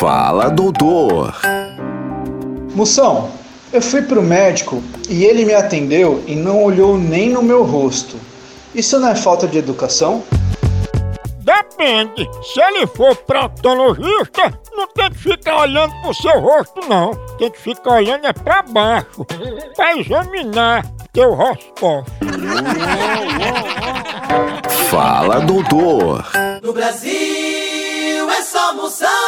Fala, doutor. Moção, eu fui pro médico e ele me atendeu e não olhou nem no meu rosto. Isso não é falta de educação? Depende. Se ele for proctologista, não tem que ficar olhando pro seu rosto, não. Tem que ficar olhando é pra baixo. Pra examinar teu rosto. Fala, doutor. No Brasil é só moção.